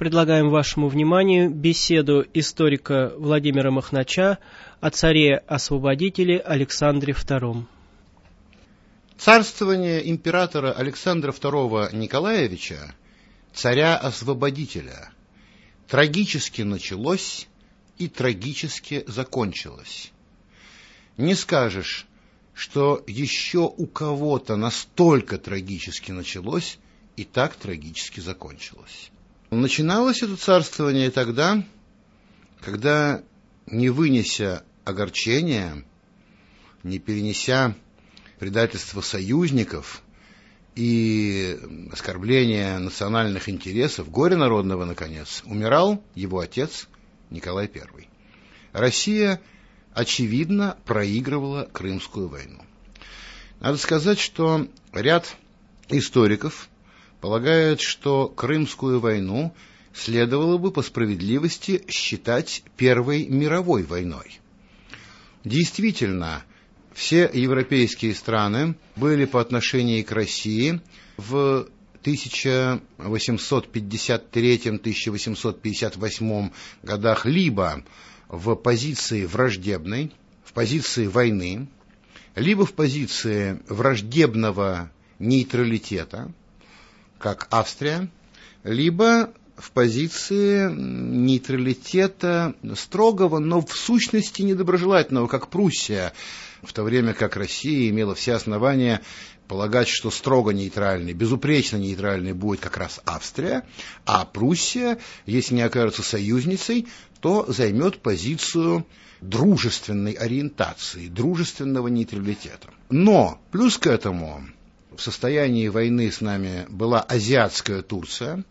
предлагаем вашему вниманию беседу историка Владимира Махнача о царе-освободителе Александре II. Царствование императора Александра II Николаевича, царя-освободителя, трагически началось и трагически закончилось. Не скажешь, что еще у кого-то настолько трагически началось и так трагически закончилось. Начиналось это царствование тогда, когда, не вынеся огорчения, не перенеся предательства союзников и оскорбления национальных интересов, горе народного, наконец, умирал его отец Николай I. Россия очевидно, проигрывала Крымскую войну. Надо сказать, что ряд историков полагают, что Крымскую войну следовало бы по справедливости считать Первой мировой войной. Действительно, все европейские страны были по отношению к России в 1853-1858 годах либо в позиции враждебной, в позиции войны, либо в позиции враждебного нейтралитета, как Австрия, либо в позиции нейтралитета строгого, но в сущности недоброжелательного, как Пруссия, в то время как Россия имела все основания полагать, что строго нейтральный, безупречно нейтральный будет как раз Австрия, а Пруссия, если не окажется союзницей, то займет позицию дружественной ориентации, дружественного нейтралитета. Но плюс к этому в состоянии войны с нами была азиатская Турция,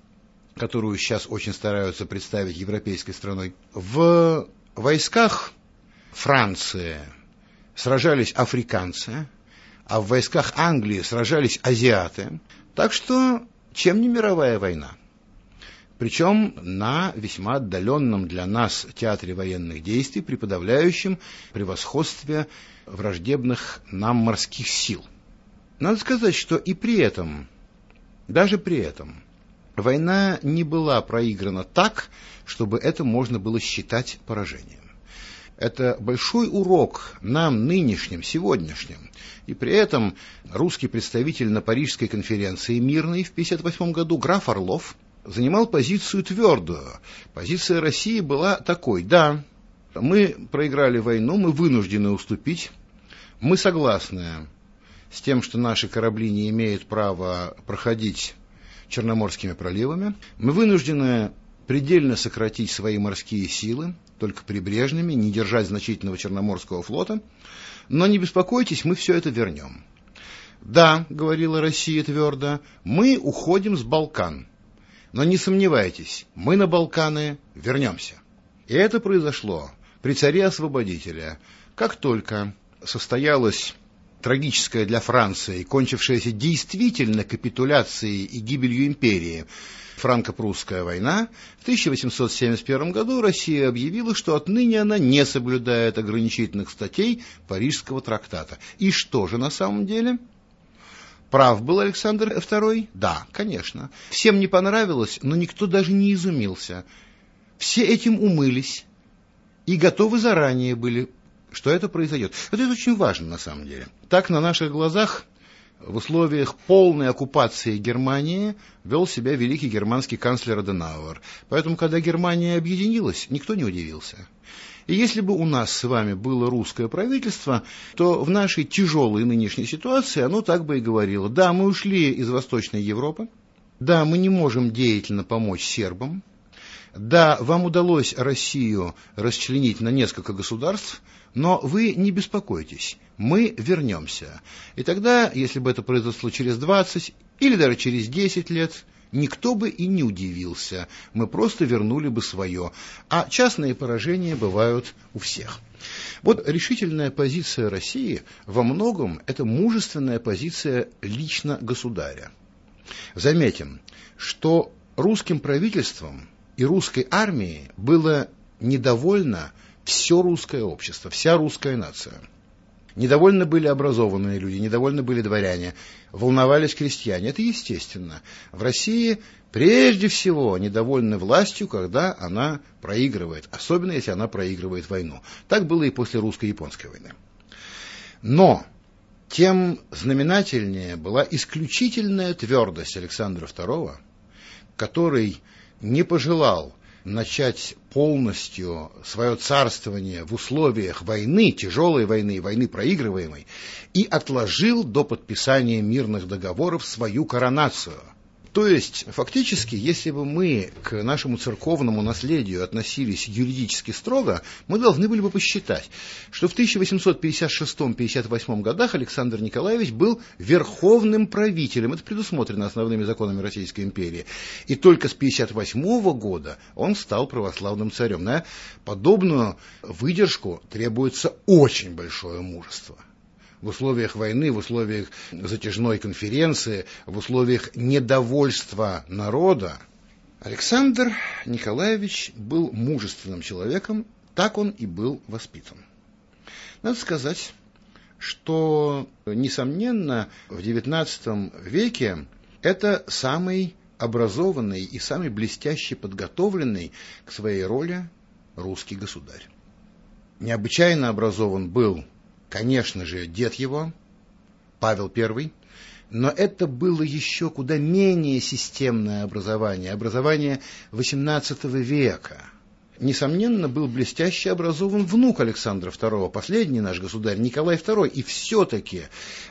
которую сейчас очень стараются представить европейской страной. В войсках Франции сражались африканцы, а в войсках Англии сражались азиаты. Так что чем не мировая война? Причем на весьма отдаленном для нас театре военных действий, при превосходстве враждебных нам морских сил. Надо сказать, что и при этом, даже при этом, война не была проиграна так, чтобы это можно было считать поражением. Это большой урок нам нынешним, сегодняшним. И при этом русский представитель на Парижской конференции мирной в 1958 году, граф Орлов, занимал позицию твердую. Позиция России была такой, да, мы проиграли войну, мы вынуждены уступить, мы согласны с тем, что наши корабли не имеют права проходить Черноморскими проливами, мы вынуждены предельно сократить свои морские силы, только прибрежными, не держать значительного Черноморского флота. Но не беспокойтесь, мы все это вернем. Да, говорила Россия твердо, мы уходим с Балкан. Но не сомневайтесь, мы на Балканы вернемся. И это произошло при царе-освободителе, как только состоялась трагическая для Франции, кончившаяся действительно капитуляцией и гибелью империи, франко-прусская война, в 1871 году Россия объявила, что отныне она не соблюдает ограничительных статей Парижского трактата. И что же на самом деле? Прав был Александр II? Да, конечно. Всем не понравилось, но никто даже не изумился. Все этим умылись и готовы заранее были, что это произойдет. Это очень важно на самом деле. Так на наших глазах в условиях полной оккупации Германии вел себя великий германский канцлер Аденауэр. Поэтому, когда Германия объединилась, никто не удивился. И если бы у нас с вами было русское правительство, то в нашей тяжелой нынешней ситуации оно так бы и говорило. Да, мы ушли из Восточной Европы, да, мы не можем деятельно помочь сербам, да, вам удалось Россию расчленить на несколько государств, но вы не беспокойтесь, мы вернемся. И тогда, если бы это произошло через 20 или даже через 10 лет, никто бы и не удивился. Мы просто вернули бы свое. А частные поражения бывают у всех. Вот решительная позиция России во многом это мужественная позиция лично государя. Заметим, что русским правительством и русской армией было недовольно все русское общество, вся русская нация. Недовольны были образованные люди, недовольны были дворяне, волновались крестьяне. Это естественно. В России прежде всего недовольны властью, когда она проигрывает, особенно если она проигрывает войну. Так было и после русско-японской войны. Но тем знаменательнее была исключительная твердость Александра II, который не пожелал начать полностью свое царствование в условиях войны, тяжелой войны, войны проигрываемой, и отложил до подписания мирных договоров свою коронацию – то есть, фактически, если бы мы к нашему церковному наследию относились юридически строго, мы должны были бы посчитать, что в 1856-58 годах Александр Николаевич был верховным правителем. Это предусмотрено основными законами Российской империи. И только с 58 года он стал православным царем. На подобную выдержку требуется очень большое мужество в условиях войны, в условиях затяжной конференции, в условиях недовольства народа, Александр Николаевич был мужественным человеком, так он и был воспитан. Надо сказать, что, несомненно, в XIX веке это самый образованный и самый блестяще подготовленный к своей роли русский государь. Необычайно образован был конечно же, дед его, Павел I, но это было еще куда менее системное образование, образование XVIII века. Несомненно, был блестяще образован внук Александра II, последний наш государь Николай II, и все-таки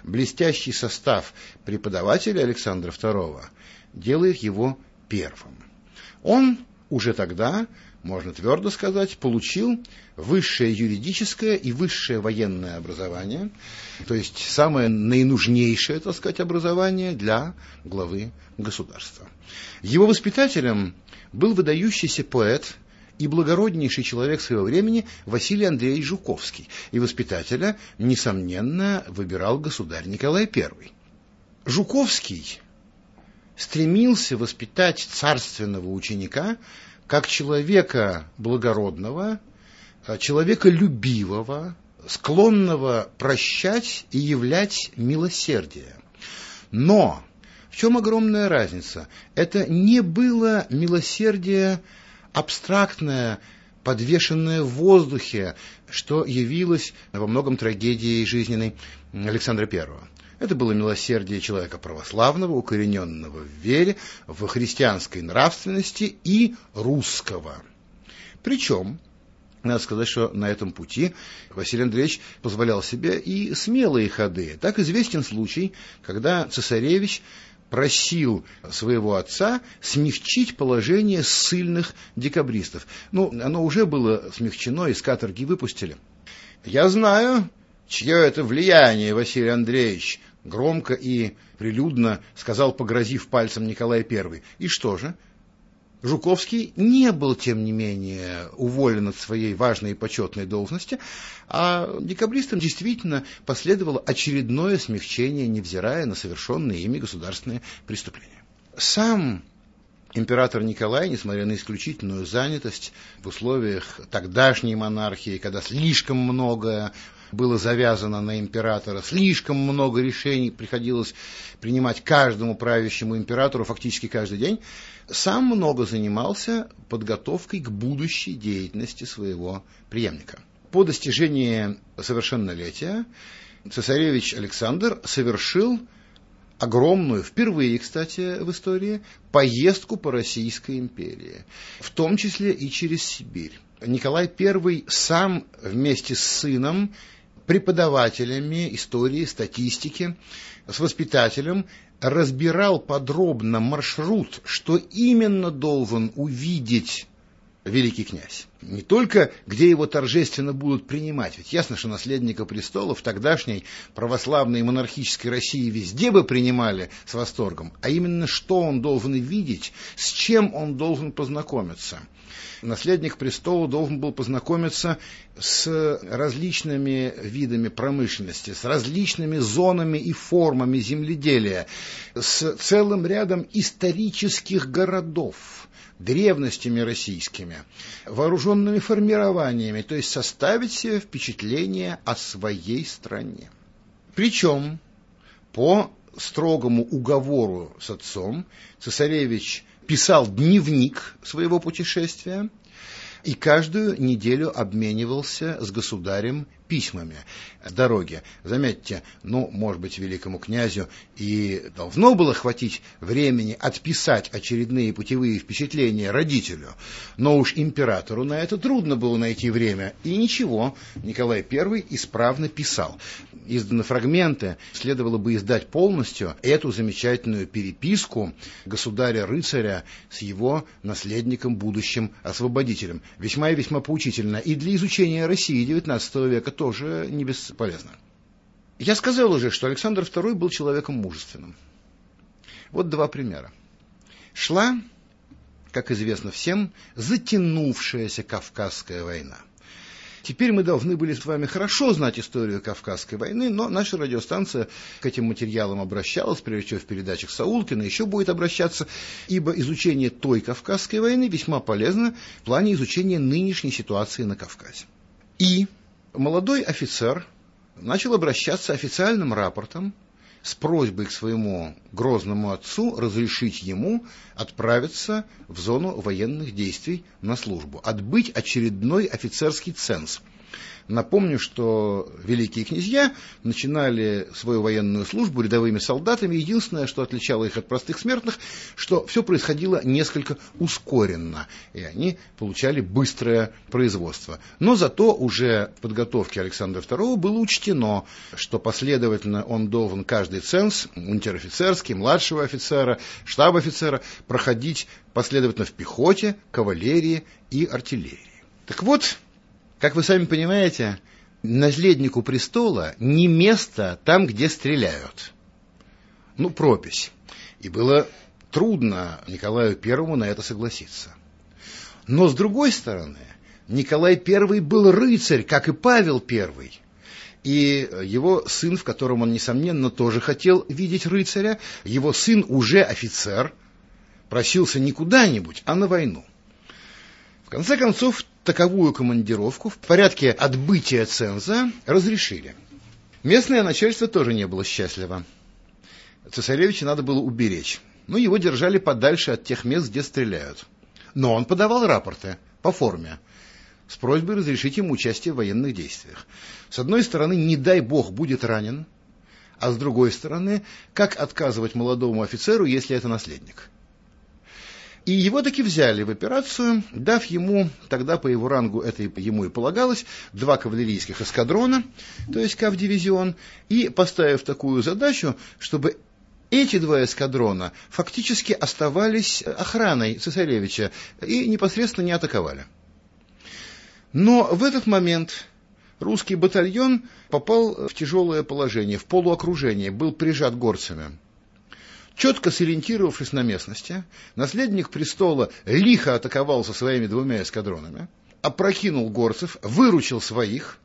блестящий состав преподавателя Александра II делает его первым. Он уже тогда можно твердо сказать, получил высшее юридическое и высшее военное образование, то есть самое наинужнейшее, так сказать, образование для главы государства. Его воспитателем был выдающийся поэт и благороднейший человек своего времени Василий Андреевич Жуковский, и воспитателя, несомненно, выбирал государь Николай I. Жуковский стремился воспитать царственного ученика как человека благородного, э, человека любивого, склонного прощать и являть милосердие. Но в чем огромная разница? Это не было милосердие абстрактное, подвешенное в воздухе, что явилось во многом трагедией жизненной Александра Первого. Это было милосердие человека православного, укорененного в вере, в христианской нравственности и русского. Причем, надо сказать, что на этом пути Василий Андреевич позволял себе и смелые ходы. Так известен случай, когда цесаревич просил своего отца смягчить положение ссыльных декабристов. Ну, оно уже было смягчено, из каторги выпустили. Я знаю, чье это влияние, Василий Андреевич, громко и прилюдно сказал, погрозив пальцем Николай I. И что же? Жуковский не был, тем не менее, уволен от своей важной и почетной должности, а декабристам действительно последовало очередное смягчение, невзирая на совершенные ими государственные преступления. Сам император Николай, несмотря на исключительную занятость в условиях тогдашней монархии, когда слишком многое было завязано на императора. Слишком много решений приходилось принимать каждому правящему императору фактически каждый день. Сам много занимался подготовкой к будущей деятельности своего преемника. По достижении совершеннолетия цесаревич Александр совершил огромную, впервые, кстати, в истории, поездку по Российской империи, в том числе и через Сибирь. Николай I сам вместе с сыном преподавателями истории, статистики, с воспитателем, разбирал подробно маршрут, что именно должен увидеть великий князь. Не только, где его торжественно будут принимать, ведь ясно, что наследника престола в тогдашней православной монархической России везде бы принимали с восторгом, а именно, что он должен видеть, с чем он должен познакомиться – наследник престола должен был познакомиться с различными видами промышленности, с различными зонами и формами земледелия, с целым рядом исторических городов, древностями российскими, вооруженными формированиями, то есть составить себе впечатление о своей стране. Причем по строгому уговору с отцом цесаревич писал дневник своего путешествия и каждую неделю обменивался с государем письмами дороги. Заметьте, ну, может быть, великому князю и должно было хватить времени отписать очередные путевые впечатления родителю, но уж императору на это трудно было найти время. И ничего, Николай I исправно писал. Изданы фрагменты, следовало бы издать полностью эту замечательную переписку государя-рыцаря с его наследником, будущим освободителем. Весьма и весьма поучительно и для изучения России XIX века тоже не бесполезно. Я сказал уже, что Александр II был человеком мужественным. Вот два примера. Шла, как известно всем, затянувшаяся Кавказская война. Теперь мы должны были с вами хорошо знать историю Кавказской войны, но наша радиостанция к этим материалам обращалась, прежде всего в передачах Саулкина, еще будет обращаться, ибо изучение той Кавказской войны весьма полезно в плане изучения нынешней ситуации на Кавказе. И молодой офицер начал обращаться официальным рапортом с просьбой к своему грозному отцу разрешить ему отправиться в зону военных действий на службу, отбыть очередной офицерский ценз – Напомню, что великие князья начинали свою военную службу рядовыми солдатами. Единственное, что отличало их от простых смертных, что все происходило несколько ускоренно, и они получали быстрое производство. Но зато уже в подготовке Александра II было учтено, что последовательно он должен каждый ценз, унтер-офицерский, младшего офицера, штаб-офицера, проходить последовательно в пехоте, кавалерии и артиллерии. Так вот, как вы сами понимаете, наследнику престола не место там, где стреляют. Ну, пропись. И было трудно Николаю Первому на это согласиться. Но, с другой стороны, Николай I был рыцарь, как и Павел I. И его сын, в котором он, несомненно, тоже хотел видеть рыцаря, его сын уже офицер, просился не куда-нибудь, а на войну. В конце концов, таковую командировку в порядке отбытия ценза разрешили. Местное начальство тоже не было счастливо. Цесаревича надо было уберечь. Но его держали подальше от тех мест, где стреляют. Но он подавал рапорты по форме с просьбой разрешить ему участие в военных действиях. С одной стороны, не дай бог будет ранен, а с другой стороны, как отказывать молодому офицеру, если это наследник? И его таки взяли в операцию, дав ему, тогда по его рангу это ему и полагалось, два кавалерийских эскадрона, то есть КАВ-дивизион, и поставив такую задачу, чтобы эти два эскадрона фактически оставались охраной цесаревича и непосредственно не атаковали. Но в этот момент русский батальон попал в тяжелое положение, в полуокружение, был прижат горцами. Четко сориентировавшись на местности, наследник престола лихо атаковал со своими двумя эскадронами, опрокинул горцев, выручил своих,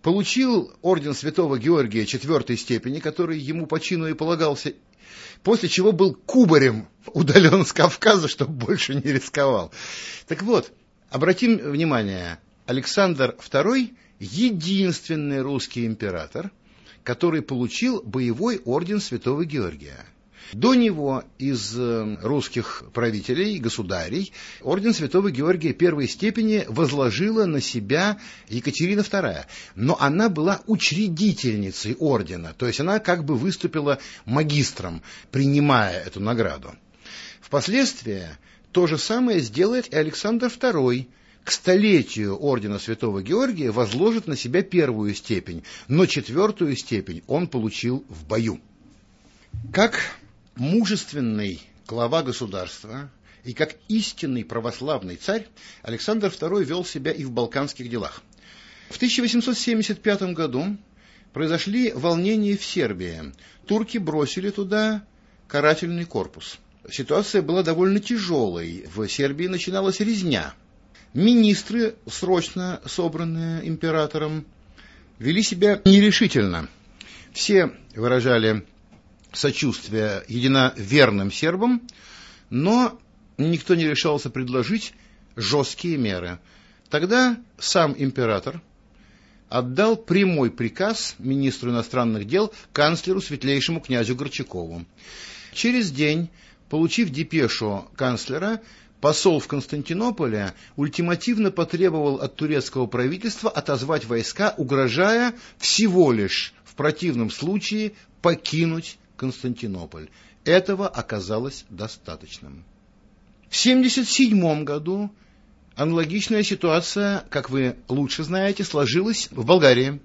получил орден святого Георгия четвертой степени, который ему по чину и полагался, после чего был кубарем удален с Кавказа, чтобы больше не рисковал. Так вот, обратим внимание, Александр II – единственный русский император, который получил боевой орден святого Георгия – до него из э, русских правителей, государей, орден Святого Георгия первой степени возложила на себя Екатерина II. Но она была учредительницей ордена, то есть она как бы выступила магистром, принимая эту награду. Впоследствии то же самое сделает и Александр II, к столетию ордена Святого Георгия возложит на себя первую степень, но четвертую степень он получил в бою. Как мужественный глава государства и как истинный православный царь Александр II вел себя и в балканских делах. В 1875 году произошли волнения в Сербии. Турки бросили туда карательный корпус. Ситуация была довольно тяжелой. В Сербии начиналась резня. Министры, срочно собранные императором, вели себя нерешительно. Все выражали сочувствия единоверным сербам, но никто не решался предложить жесткие меры. Тогда сам император отдал прямой приказ министру иностранных дел канцлеру светлейшему князю Горчакову. Через день, получив депешу канцлера, посол в Константинополе ультимативно потребовал от турецкого правительства отозвать войска, угрожая всего лишь в противном случае покинуть Константинополь. Этого оказалось достаточным. В 1977 году аналогичная ситуация, как вы лучше знаете, сложилась в Болгарии.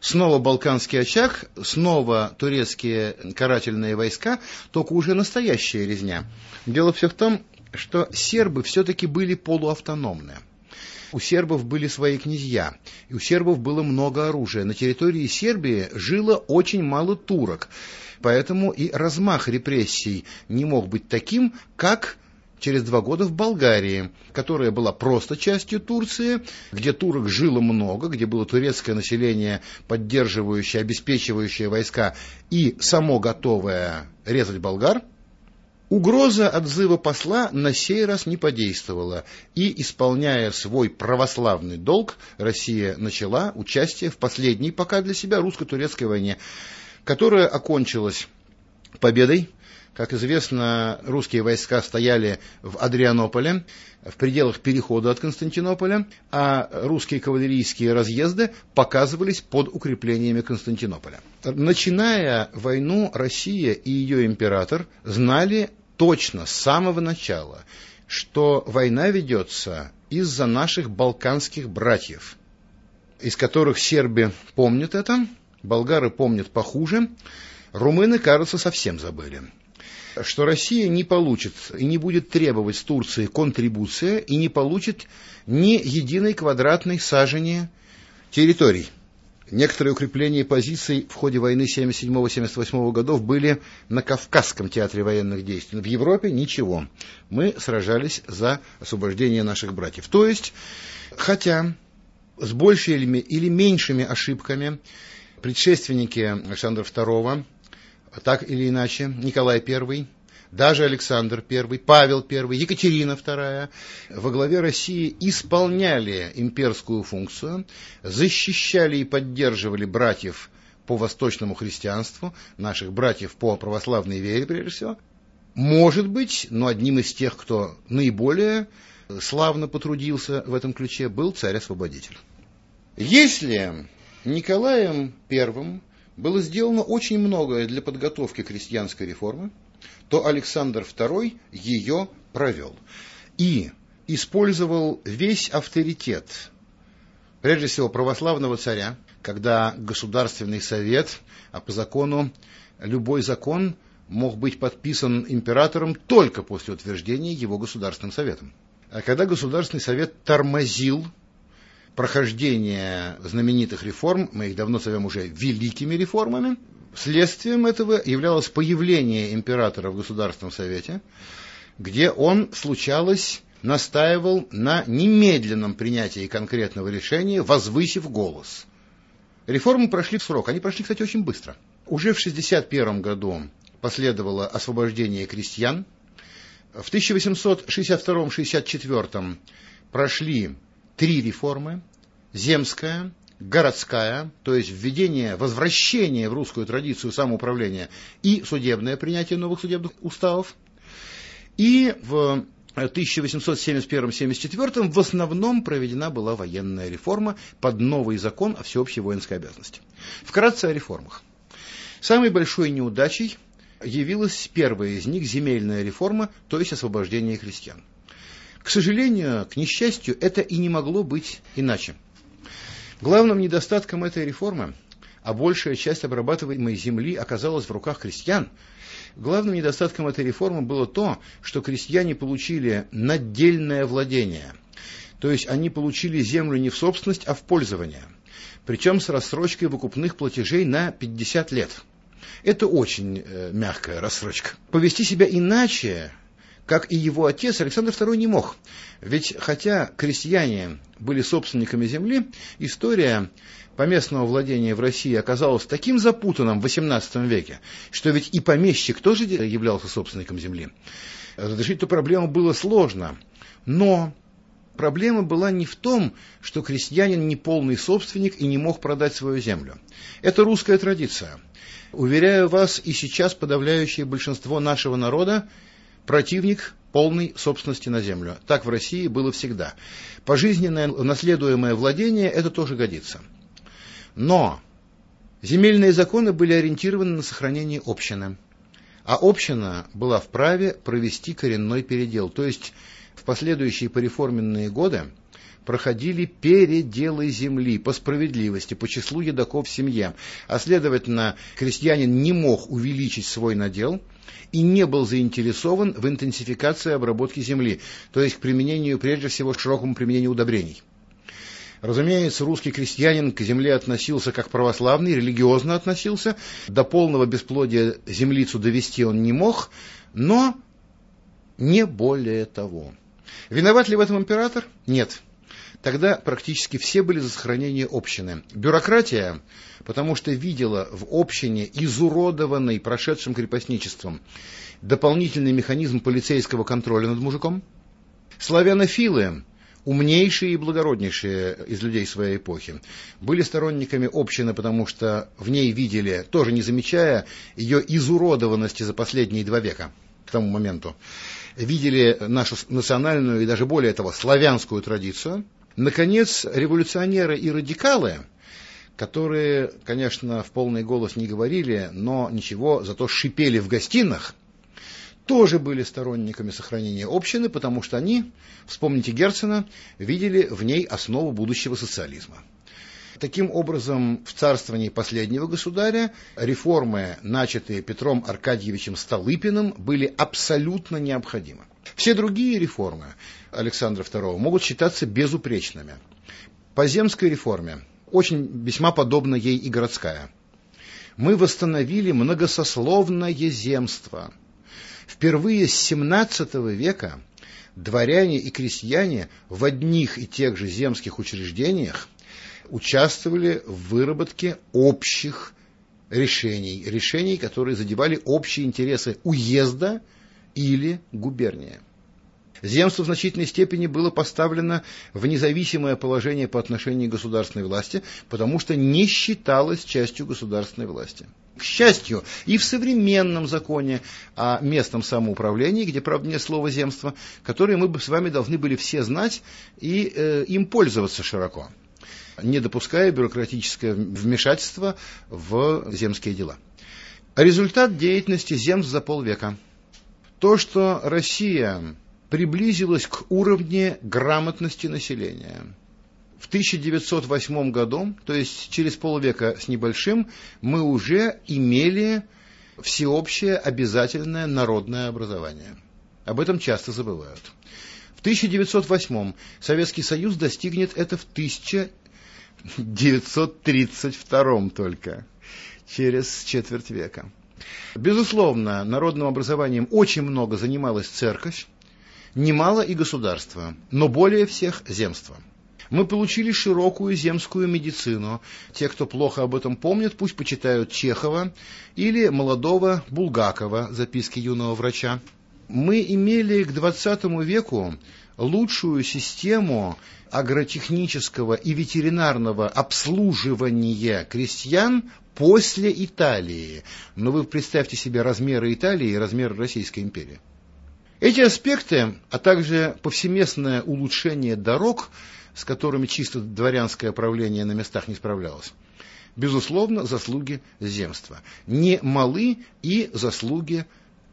Снова Балканский очаг, снова турецкие карательные войска, только уже настоящая резня. Дело все в том, что сербы все-таки были полуавтономны. У сербов были свои князья, и у сербов было много оружия. На территории Сербии жило очень мало турок, поэтому и размах репрессий не мог быть таким, как через два года в Болгарии, которая была просто частью Турции, где турок жило много, где было турецкое население, поддерживающее, обеспечивающее войска и само готовое резать болгар – Угроза отзыва посла на сей раз не подействовала, и, исполняя свой православный долг, Россия начала участие в последней пока для себя русско-турецкой войне, которая окончилась победой как известно, русские войска стояли в Адрианополе, в пределах перехода от Константинополя, а русские кавалерийские разъезды показывались под укреплениями Константинополя. Начиная войну, Россия и ее император знали точно с самого начала, что война ведется из-за наших балканских братьев, из которых сербы помнят это, болгары помнят похуже, румыны, кажется, совсем забыли что Россия не получит и не будет требовать с Турции контрибуция и не получит ни единой квадратной сажени территорий. Некоторые укрепления позиций в ходе войны 77-78 годов были на Кавказском театре военных действий. В Европе ничего. Мы сражались за освобождение наших братьев. То есть, хотя с большими или меньшими ошибками предшественники Александра II так или иначе, Николай I, даже Александр I, Павел I, Екатерина II во главе России исполняли имперскую функцию, защищали и поддерживали братьев по восточному христианству, наших братьев по православной вере, прежде всего. Может быть, но одним из тех, кто наиболее славно потрудился в этом ключе, был царь-освободитель. Если Николаем I было сделано очень многое для подготовки крестьянской реформы, то Александр II ее провел и использовал весь авторитет, прежде всего православного царя, когда Государственный совет, а по закону любой закон мог быть подписан императором только после утверждения его Государственным советом. А когда Государственный совет тормозил прохождение знаменитых реформ, мы их давно зовем уже великими реформами, следствием этого являлось появление императора в Государственном Совете, где он, случалось, настаивал на немедленном принятии конкретного решения, возвысив голос. Реформы прошли в срок, они прошли, кстати, очень быстро. Уже в 1961 году последовало освобождение крестьян, в 1862-64 прошли три реформы. Земская, городская, то есть введение, возвращение в русскую традицию самоуправления и судебное принятие новых судебных уставов. И в 1871-74 в основном проведена была военная реформа под новый закон о всеобщей воинской обязанности. Вкратце о реформах. Самой большой неудачей явилась первая из них земельная реформа, то есть освобождение христиан. К сожалению, к несчастью, это и не могло быть иначе. Главным недостатком этой реформы, а большая часть обрабатываемой земли оказалась в руках крестьян, главным недостатком этой реформы было то, что крестьяне получили надельное владение. То есть они получили землю не в собственность, а в пользование. Причем с рассрочкой выкупных платежей на 50 лет. Это очень э, мягкая рассрочка. Повести себя иначе как и его отец, Александр II не мог. Ведь хотя крестьяне были собственниками земли, история поместного владения в России оказалась таким запутанным в XVIII веке, что ведь и помещик тоже являлся собственником земли. Разрешить эту проблему было сложно. Но Проблема была не в том, что крестьянин не полный собственник и не мог продать свою землю. Это русская традиция. Уверяю вас, и сейчас подавляющее большинство нашего народа противник полной собственности на землю. Так в России было всегда. Пожизненное наследуемое владение это тоже годится. Но земельные законы были ориентированы на сохранение общины. А община была вправе провести коренной передел, то есть в последующие пореформенные годы проходили переделы земли по справедливости, по числу едоков в семье. А следовательно, крестьянин не мог увеличить свой надел и не был заинтересован в интенсификации обработки земли, то есть к применению, прежде всего, к широкому применению удобрений. Разумеется, русский крестьянин к земле относился как православный, религиозно относился. До полного бесплодия землицу довести он не мог, но не более того. Виноват ли в этом император? Нет. Тогда практически все были за сохранение общины. Бюрократия, потому что видела в общине, изуродованной прошедшим крепостничеством, дополнительный механизм полицейского контроля над мужиком. Славянофилы, умнейшие и благороднейшие из людей своей эпохи, были сторонниками общины, потому что в ней видели, тоже не замечая ее изуродованности за последние два века к тому моменту, видели нашу национальную и даже более того славянскую традицию. Наконец, революционеры и радикалы, которые, конечно, в полный голос не говорили, но ничего, зато шипели в гостинах, тоже были сторонниками сохранения общины, потому что они, вспомните Герцена, видели в ней основу будущего социализма. Таким образом, в царствовании последнего государя реформы, начатые Петром Аркадьевичем Столыпиным, были абсолютно необходимы. Все другие реформы Александра II могут считаться безупречными. По земской реформе, очень весьма подобна ей и городская, мы восстановили многосословное земство. Впервые с XVII века дворяне и крестьяне в одних и тех же земских учреждениях участвовали в выработке общих решений, решений, которые задевали общие интересы уезда или губернии. Земство в значительной степени было поставлено в независимое положение по отношению к государственной власти, потому что не считалось частью государственной власти. К счастью, и в современном законе о местном самоуправлении, где, правда, нет слова земство, которое мы бы с вами должны были все знать и э, им пользоваться широко не допуская бюрократическое вмешательство в земские дела. Результат деятельности земств за полвека. То, что Россия приблизилась к уровню грамотности населения. В 1908 году, то есть через полвека с небольшим, мы уже имели всеобщее обязательное народное образование. Об этом часто забывают. В 1908 Советский Союз достигнет это в 1000 932 только, через четверть века. Безусловно, народным образованием очень много занималась церковь, немало и государство, но более всех земство. Мы получили широкую земскую медицину. Те, кто плохо об этом помнит, пусть почитают Чехова или молодого Булгакова, записки юного врача. Мы имели к XX веку лучшую систему агротехнического и ветеринарного обслуживания крестьян после Италии. Но вы представьте себе размеры Италии и размеры Российской империи. Эти аспекты, а также повсеместное улучшение дорог, с которыми чисто дворянское правление на местах не справлялось, безусловно, заслуги земства. Не малы и заслуги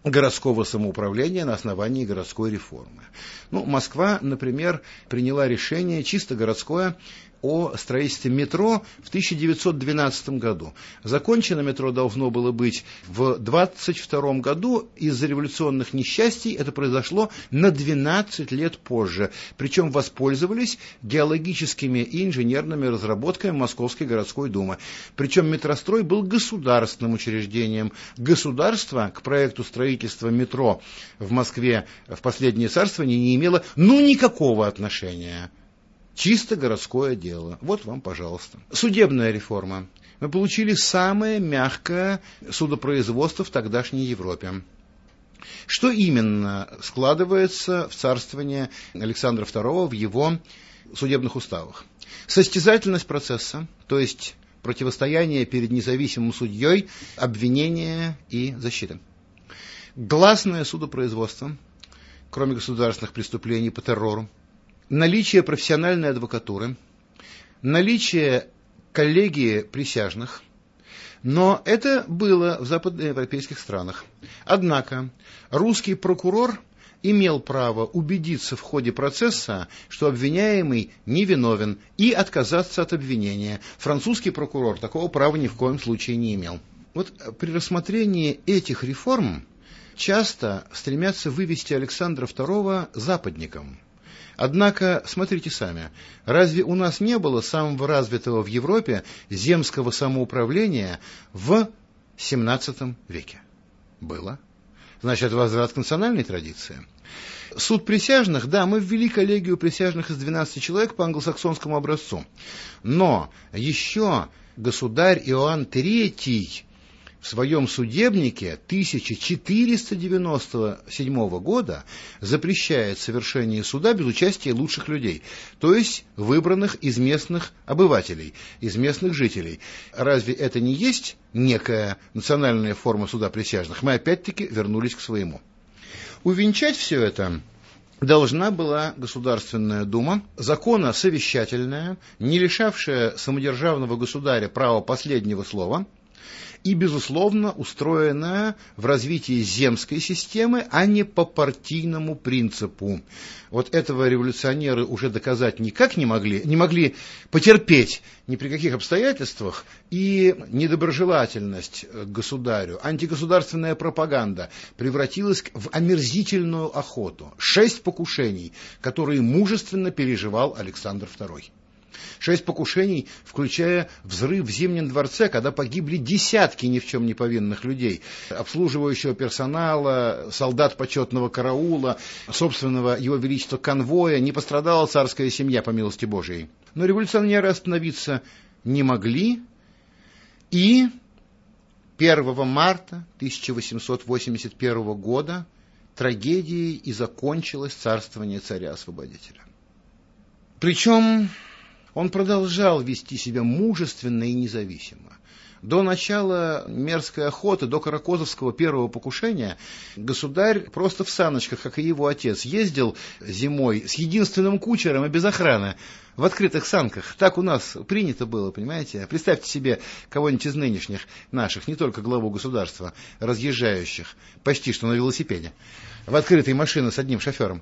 городского самоуправления на основании городской реформы. Ну, Москва, например, приняла решение чисто городское о строительстве метро в 1912 году. Закончено метро должно было быть в 1922 году. Из-за революционных несчастий это произошло на 12 лет позже. Причем воспользовались геологическими и инженерными разработками Московской городской думы. Причем метрострой был государственным учреждением. Государство к проекту строительства метро в Москве в последнее царствование не имело ну никакого отношения. Чисто городское дело. Вот вам, пожалуйста. Судебная реформа. Мы получили самое мягкое судопроизводство в тогдашней Европе. Что именно складывается в царствование Александра II в его судебных уставах? Состязательность процесса, то есть противостояние перед независимым судьей, обвинение и защита. Гласное судопроизводство, кроме государственных преступлений по террору, наличие профессиональной адвокатуры, наличие коллегии присяжных, но это было в западноевропейских странах. Однако русский прокурор имел право убедиться в ходе процесса, что обвиняемый невиновен, и отказаться от обвинения. Французский прокурор такого права ни в коем случае не имел. Вот при рассмотрении этих реформ часто стремятся вывести Александра II западником. Однако, смотрите сами, разве у нас не было самого развитого в Европе земского самоуправления в XVII веке? Было. Значит, возврат к национальной традиции. Суд присяжных, да, мы ввели коллегию присяжных из 12 человек по англосаксонскому образцу. Но еще государь Иоанн III в своем судебнике 1497 года запрещает совершение суда без участия лучших людей, то есть выбранных из местных обывателей, из местных жителей. Разве это не есть некая национальная форма суда присяжных? Мы опять-таки вернулись к своему. Увенчать все это должна была Государственная Дума, закона совещательная, не лишавшая самодержавного государя права последнего слова – и, безусловно, устроенная в развитии земской системы, а не по партийному принципу. Вот этого революционеры уже доказать никак не могли, не могли потерпеть ни при каких обстоятельствах, и недоброжелательность к государю, антигосударственная пропаганда превратилась в омерзительную охоту. Шесть покушений, которые мужественно переживал Александр II. Шесть покушений, включая взрыв в Зимнем дворце, когда погибли десятки ни в чем не повинных людей, обслуживающего персонала, солдат почетного караула, собственного его величества конвоя, не пострадала царская семья, по милости Божией. Но революционеры остановиться не могли, и 1 марта 1881 года трагедией и закончилось царствование царя-освободителя. Причем он продолжал вести себя мужественно и независимо. До начала мерзкой охоты, до Каракозовского первого покушения, государь просто в саночках, как и его отец, ездил зимой с единственным кучером и без охраны в открытых санках. Так у нас принято было, понимаете? Представьте себе кого-нибудь из нынешних наших, не только главу государства, разъезжающих почти что на велосипеде, в открытой машине с одним шофером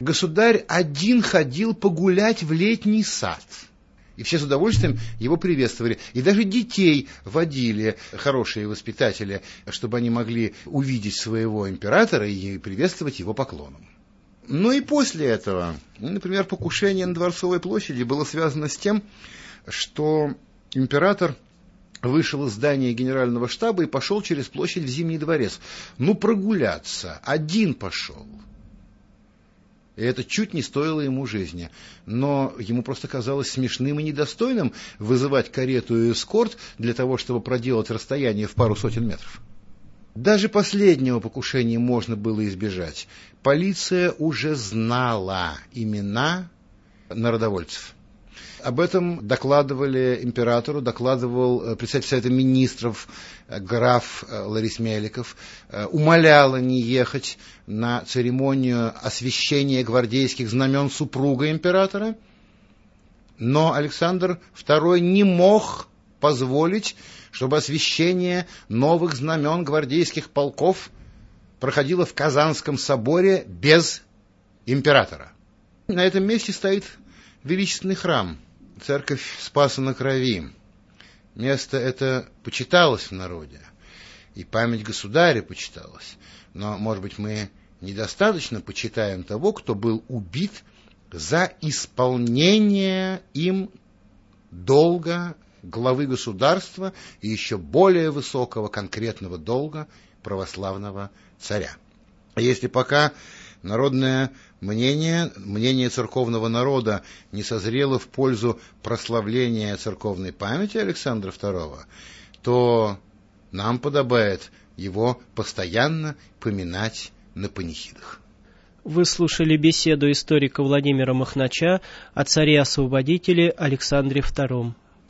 государь один ходил погулять в летний сад. И все с удовольствием его приветствовали. И даже детей водили хорошие воспитатели, чтобы они могли увидеть своего императора и приветствовать его поклоном. Ну и после этого, например, покушение на Дворцовой площади было связано с тем, что император вышел из здания генерального штаба и пошел через площадь в Зимний дворец. Ну, прогуляться. Один пошел. И это чуть не стоило ему жизни. Но ему просто казалось смешным и недостойным вызывать карету и эскорт для того, чтобы проделать расстояние в пару сотен метров. Даже последнего покушения можно было избежать. Полиция уже знала имена народовольцев. Об этом докладывали императору, докладывал э, председатель Совета Министров э, граф э, Ларис Меликов, умоляла не ехать на церемонию освящения гвардейских знамен супруга императора, но Александр II не мог позволить, чтобы освящение новых знамен гвардейских полков проходило в Казанском соборе без императора. На этом месте стоит величественный храм – церковь Спаса на Крови. Место это почиталось в народе, и память государя почиталась. Но, может быть, мы недостаточно почитаем того, кто был убит за исполнение им долга главы государства и еще более высокого конкретного долга православного царя. Если пока народное мнение, мнение церковного народа не созрело в пользу прославления церковной памяти Александра II, то нам подобает его постоянно поминать на панихидах. Вы слушали беседу историка Владимира Махнача о царе-освободителе Александре II.